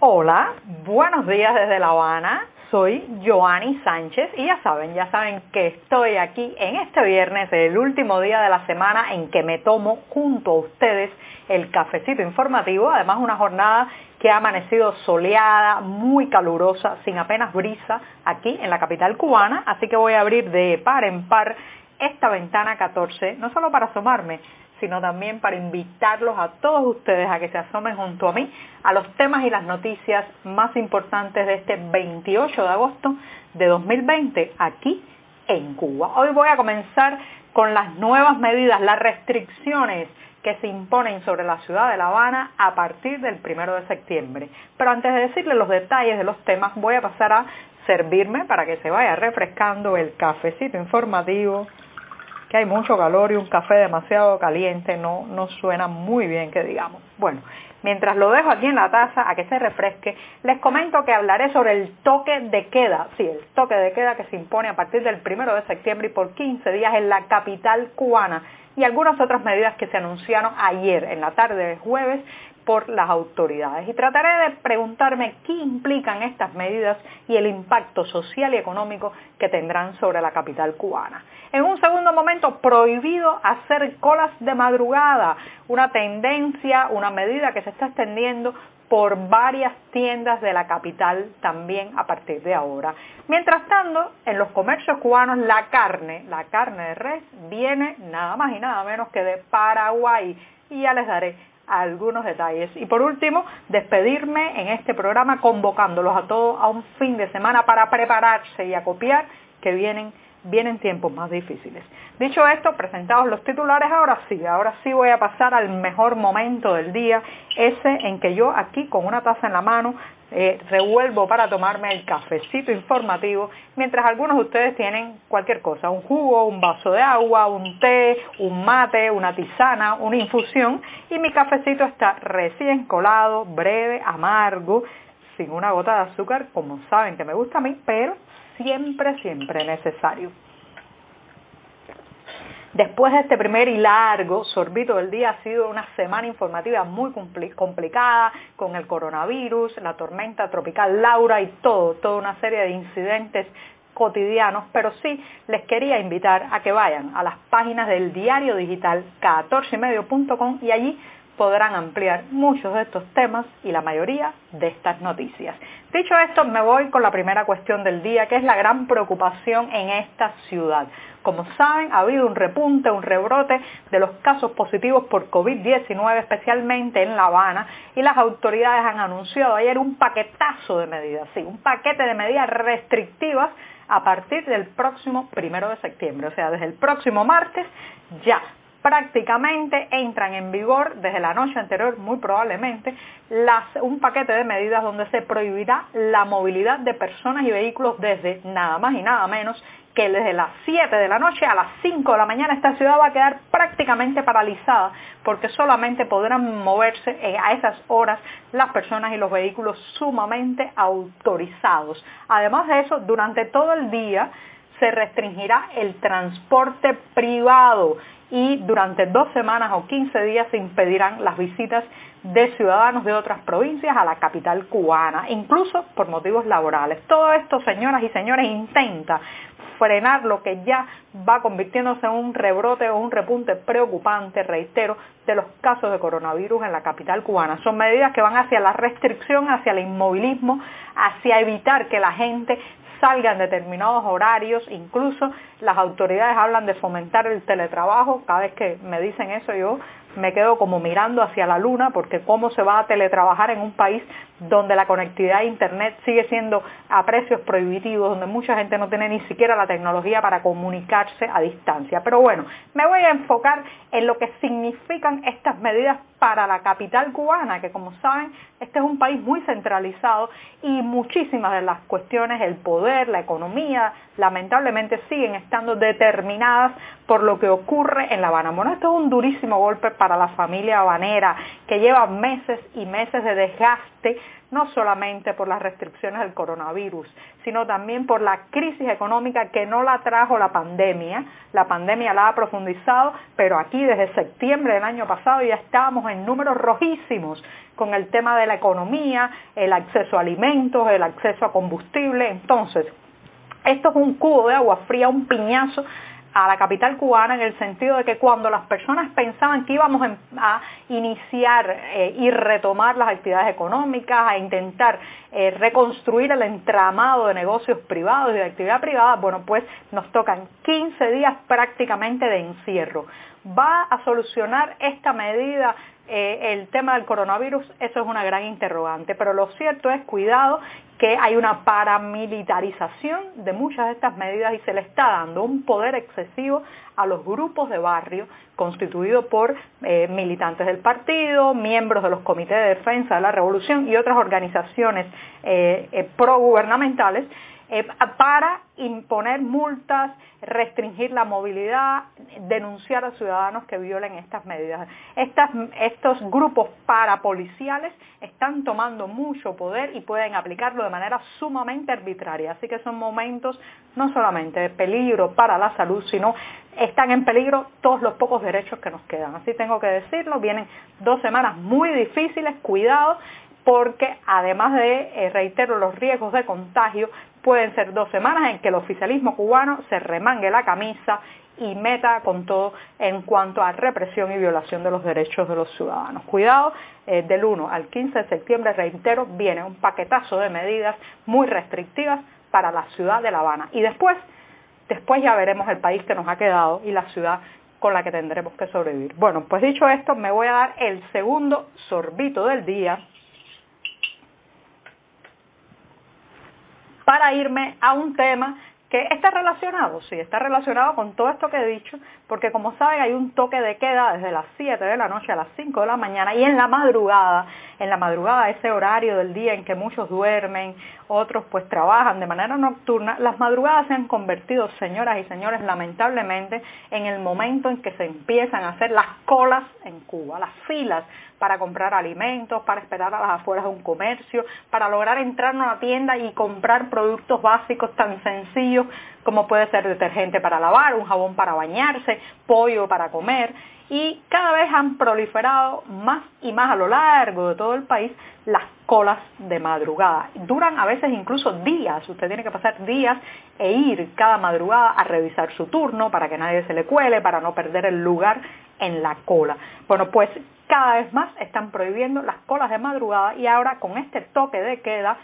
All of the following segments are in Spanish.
Hola, buenos días desde La Habana. Soy Joanny Sánchez y ya saben, ya saben que estoy aquí en este viernes, el último día de la semana en que me tomo junto a ustedes el cafecito informativo, además una jornada que ha amanecido soleada, muy calurosa, sin apenas brisa aquí en la capital cubana, así que voy a abrir de par en par esta ventana 14, no solo para asomarme, sino también para invitarlos a todos ustedes a que se asomen junto a mí a los temas y las noticias más importantes de este 28 de agosto de 2020 aquí en Cuba. Hoy voy a comenzar con las nuevas medidas, las restricciones que se imponen sobre la ciudad de La Habana a partir del primero de septiembre. Pero antes de decirles los detalles de los temas, voy a pasar a servirme para que se vaya refrescando el cafecito informativo que hay mucho calor y un café demasiado caliente no, no suena muy bien que digamos. Bueno, mientras lo dejo aquí en la taza a que se refresque, les comento que hablaré sobre el toque de queda, sí, el toque de queda que se impone a partir del primero de septiembre y por 15 días en la capital cubana y algunas otras medidas que se anunciaron ayer en la tarde de jueves por las autoridades. Y trataré de preguntarme qué implican estas medidas y el impacto social y económico que tendrán sobre la capital cubana. En un segundo momento, prohibido hacer colas de madrugada, una tendencia, una medida que se está extendiendo por varias tiendas de la capital también a partir de ahora. Mientras tanto, en los comercios cubanos la carne, la carne de res, viene nada más y nada menos que de Paraguay. Y ya les daré algunos detalles. Y por último, despedirme en este programa convocándolos a todos a un fin de semana para prepararse y a copiar que vienen vienen tiempos más difíciles. Dicho esto, presentados los titulares, ahora sí, ahora sí voy a pasar al mejor momento del día, ese en que yo aquí con una taza en la mano eh, revuelvo para tomarme el cafecito informativo, mientras algunos de ustedes tienen cualquier cosa, un jugo, un vaso de agua, un té, un mate, una tisana, una infusión, y mi cafecito está recién colado, breve, amargo, sin una gota de azúcar, como saben que me gusta a mí, pero siempre, siempre necesario. Después de este primer y largo sorbito del día ha sido una semana informativa muy complicada con el coronavirus, la tormenta tropical Laura y todo, toda una serie de incidentes cotidianos, pero sí les quería invitar a que vayan a las páginas del diario digital 14medio.com y allí podrán ampliar muchos de estos temas y la mayoría de estas noticias. Dicho esto, me voy con la primera cuestión del día, que es la gran preocupación en esta ciudad. Como saben, ha habido un repunte, un rebrote de los casos positivos por COVID-19, especialmente en La Habana, y las autoridades han anunciado ayer un paquetazo de medidas, sí, un paquete de medidas restrictivas a partir del próximo primero de septiembre, o sea, desde el próximo martes ya prácticamente entran en vigor desde la noche anterior, muy probablemente, un paquete de medidas donde se prohibirá la movilidad de personas y vehículos desde nada más y nada menos que desde las 7 de la noche a las 5 de la mañana esta ciudad va a quedar prácticamente paralizada porque solamente podrán moverse eh, a esas horas las personas y los vehículos sumamente autorizados. Además de eso, durante todo el día se restringirá el transporte privado y durante dos semanas o 15 días se impedirán las visitas de ciudadanos de otras provincias a la capital cubana, incluso por motivos laborales. Todo esto, señoras y señores, intenta frenar lo que ya va convirtiéndose en un rebrote o un repunte preocupante, reitero, de los casos de coronavirus en la capital cubana. Son medidas que van hacia la restricción, hacia el inmovilismo, hacia evitar que la gente salga en determinados horarios, incluso las autoridades hablan de fomentar el teletrabajo, cada vez que me dicen eso yo me quedo como mirando hacia la luna porque cómo se va a teletrabajar en un país donde la conectividad a Internet sigue siendo a precios prohibitivos, donde mucha gente no tiene ni siquiera la tecnología para comunicarse a distancia. Pero bueno, me voy a enfocar en lo que significan estas medidas para la capital cubana, que como saben, este es un país muy centralizado y muchísimas de las cuestiones, el poder, la economía, lamentablemente siguen estando determinadas por lo que ocurre en La Habana. Bueno, esto es un durísimo golpe para la familia habanera, que lleva meses y meses de desgaste no solamente por las restricciones del coronavirus, sino también por la crisis económica que no la trajo la pandemia. La pandemia la ha profundizado, pero aquí desde septiembre del año pasado ya estábamos en números rojísimos con el tema de la economía, el acceso a alimentos, el acceso a combustible. Entonces, esto es un cubo de agua fría, un piñazo a la capital cubana en el sentido de que cuando las personas pensaban que íbamos a iniciar eh, y retomar las actividades económicas, a intentar eh, reconstruir el entramado de negocios privados y de actividad privada, bueno, pues nos tocan 15 días prácticamente de encierro. ¿Va a solucionar esta medida eh, el tema del coronavirus? Eso es una gran interrogante, pero lo cierto es, cuidado, que hay una paramilitarización de muchas de estas medidas y se le está dando un poder excesivo a los grupos de barrio constituidos por eh, militantes del partido, miembros de los comités de defensa de la revolución y otras organizaciones eh, eh, progubernamentales eh, para imponer multas, restringir la movilidad, denunciar a ciudadanos que violen estas medidas. estos grupos parapoliciales están tomando mucho poder y pueden aplicarlo de manera sumamente arbitraria. Así que son momentos no solamente de peligro para la salud, sino están en peligro todos los pocos derechos que nos quedan. Así tengo que decirlo, vienen dos semanas muy difíciles, cuidado, porque además de, eh, reitero, los riesgos de contagio, pueden ser dos semanas en que el oficialismo cubano se remangue la camisa y meta con todo en cuanto a represión y violación de los derechos de los ciudadanos. Cuidado, eh, del 1 al 15 de septiembre, reitero, viene un paquetazo de medidas muy restrictivas para la ciudad de La Habana. Y después, después ya veremos el país que nos ha quedado y la ciudad con la que tendremos que sobrevivir. Bueno, pues dicho esto, me voy a dar el segundo sorbito del día para irme a un tema que está relacionado, sí, está relacionado con todo esto que he dicho, porque como saben hay un toque de queda desde las 7 de la noche a las 5 de la mañana y en la madrugada, en la madrugada ese horario del día en que muchos duermen, otros pues trabajan de manera nocturna, las madrugadas se han convertido, señoras y señores, lamentablemente en el momento en que se empiezan a hacer las colas en Cuba, las filas para comprar alimentos, para esperar a las afueras de un comercio, para lograr entrar a una tienda y comprar productos básicos tan sencillos como puede ser detergente para lavar, un jabón para bañarse, pollo para comer. Y cada vez han proliferado más y más a lo largo de todo el país las colas de madrugada. Duran a veces incluso días, usted tiene que pasar días e ir cada madrugada a revisar su turno para que nadie se le cuele, para no perder el lugar en la cola. Bueno, pues cada vez más están prohibiendo las colas de madrugada y ahora con este toque de queda,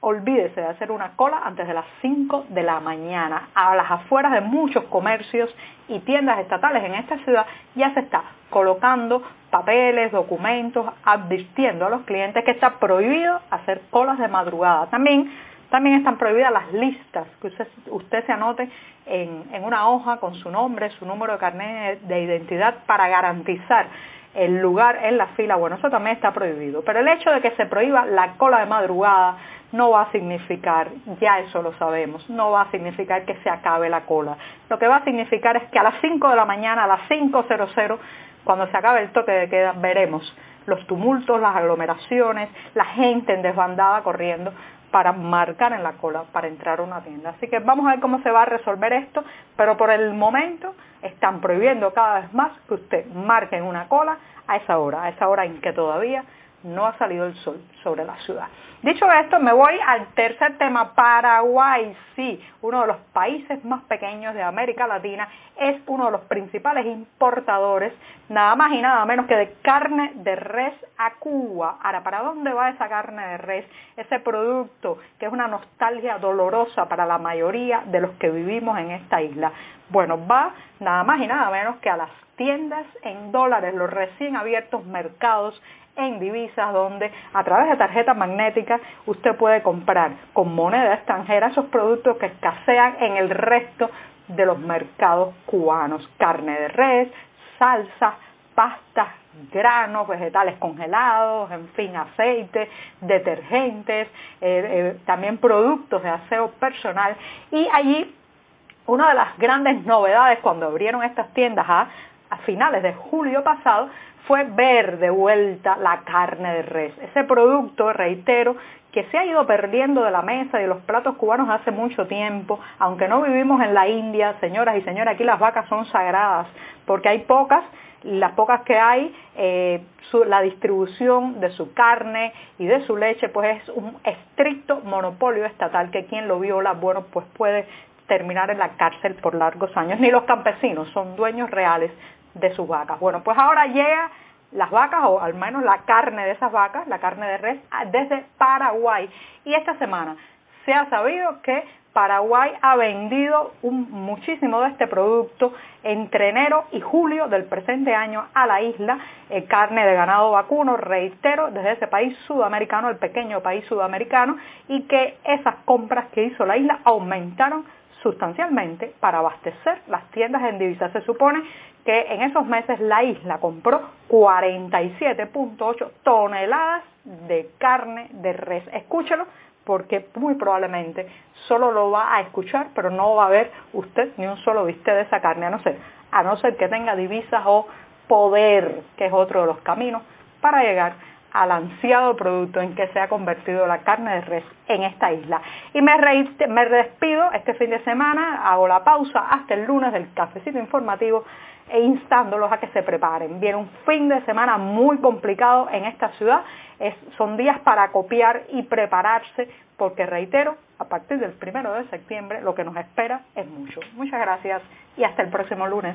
olvídese de hacer una cola antes de las 5 de la mañana. A las afueras de muchos comercios y tiendas estatales en esta ciudad ya se está colocando papeles, documentos, advirtiendo a los clientes que está prohibido hacer colas de madrugada. También, también están prohibidas las listas, que usted, se anote en, en una hoja con su nombre, su número de carnet de identidad para garantizar el lugar en la fila, bueno, eso también está prohibido. Pero el hecho de que se prohíba la cola de madrugada no va a significar, ya eso lo sabemos, no va a significar que se acabe la cola. Lo que va a significar es que a las 5 de la mañana, a las 5.00, cuando se acabe el toque de queda, veremos los tumultos, las aglomeraciones, la gente en desbandada corriendo para marcar en la cola para entrar a una tienda. Así que vamos a ver cómo se va a resolver esto, pero por el momento están prohibiendo cada vez más que usted marque en una cola a esa hora, a esa hora en que todavía no ha salido el sol sobre la ciudad. Dicho esto, me voy al tercer tema. Paraguay, sí, uno de los países más pequeños de América Latina, es uno de los principales importadores, nada más y nada menos que de carne de res a Cuba. Ahora, ¿para dónde va esa carne de res? Ese producto que es una nostalgia dolorosa para la mayoría de los que vivimos en esta isla. Bueno, va nada más y nada menos que a las tiendas en dólares, los recién abiertos mercados en divisas donde a través de tarjeta usted puede comprar con moneda extranjera esos productos que escasean en el resto de los mercados cubanos. Carne de res, salsa, pastas, granos, vegetales congelados, en fin, aceite, detergentes, eh, eh, también productos de aseo personal. Y allí una de las grandes novedades cuando abrieron estas tiendas a, a finales de julio pasado fue ver de vuelta la carne de res. Ese producto, reitero, que se ha ido perdiendo de la mesa y de los platos cubanos hace mucho tiempo, aunque no vivimos en la India, señoras y señores, aquí las vacas son sagradas, porque hay pocas, las pocas que hay, eh, la distribución de su carne y de su leche, pues es un estricto monopolio estatal que quien lo viola, bueno, pues puede terminar en la cárcel por largos años. Ni los campesinos son dueños reales de sus vacas. Bueno, pues ahora llega las vacas, o al menos la carne de esas vacas, la carne de res, desde Paraguay. Y esta semana se ha sabido que Paraguay ha vendido muchísimo de este producto entre enero y julio del presente año a la isla, eh, carne de ganado vacuno, reitero, desde ese país sudamericano, el pequeño país sudamericano, y que esas compras que hizo la isla aumentaron sustancialmente para abastecer las tiendas en divisas. Se supone que en esos meses la isla compró 47.8 toneladas de carne de res. Escúchelo porque muy probablemente solo lo va a escuchar, pero no va a ver usted ni un solo bistec de esa carne, a no ser, a no ser que tenga divisas o poder, que es otro de los caminos para llegar al ansiado producto en que se ha convertido la carne de res en esta isla. Y me, me despido este fin de semana, hago la pausa hasta el lunes del cafecito informativo e instándolos a que se preparen. Viene un fin de semana muy complicado en esta ciudad, son días para copiar y prepararse, porque reitero, a partir del primero de septiembre lo que nos espera es mucho. Muchas gracias y hasta el próximo lunes.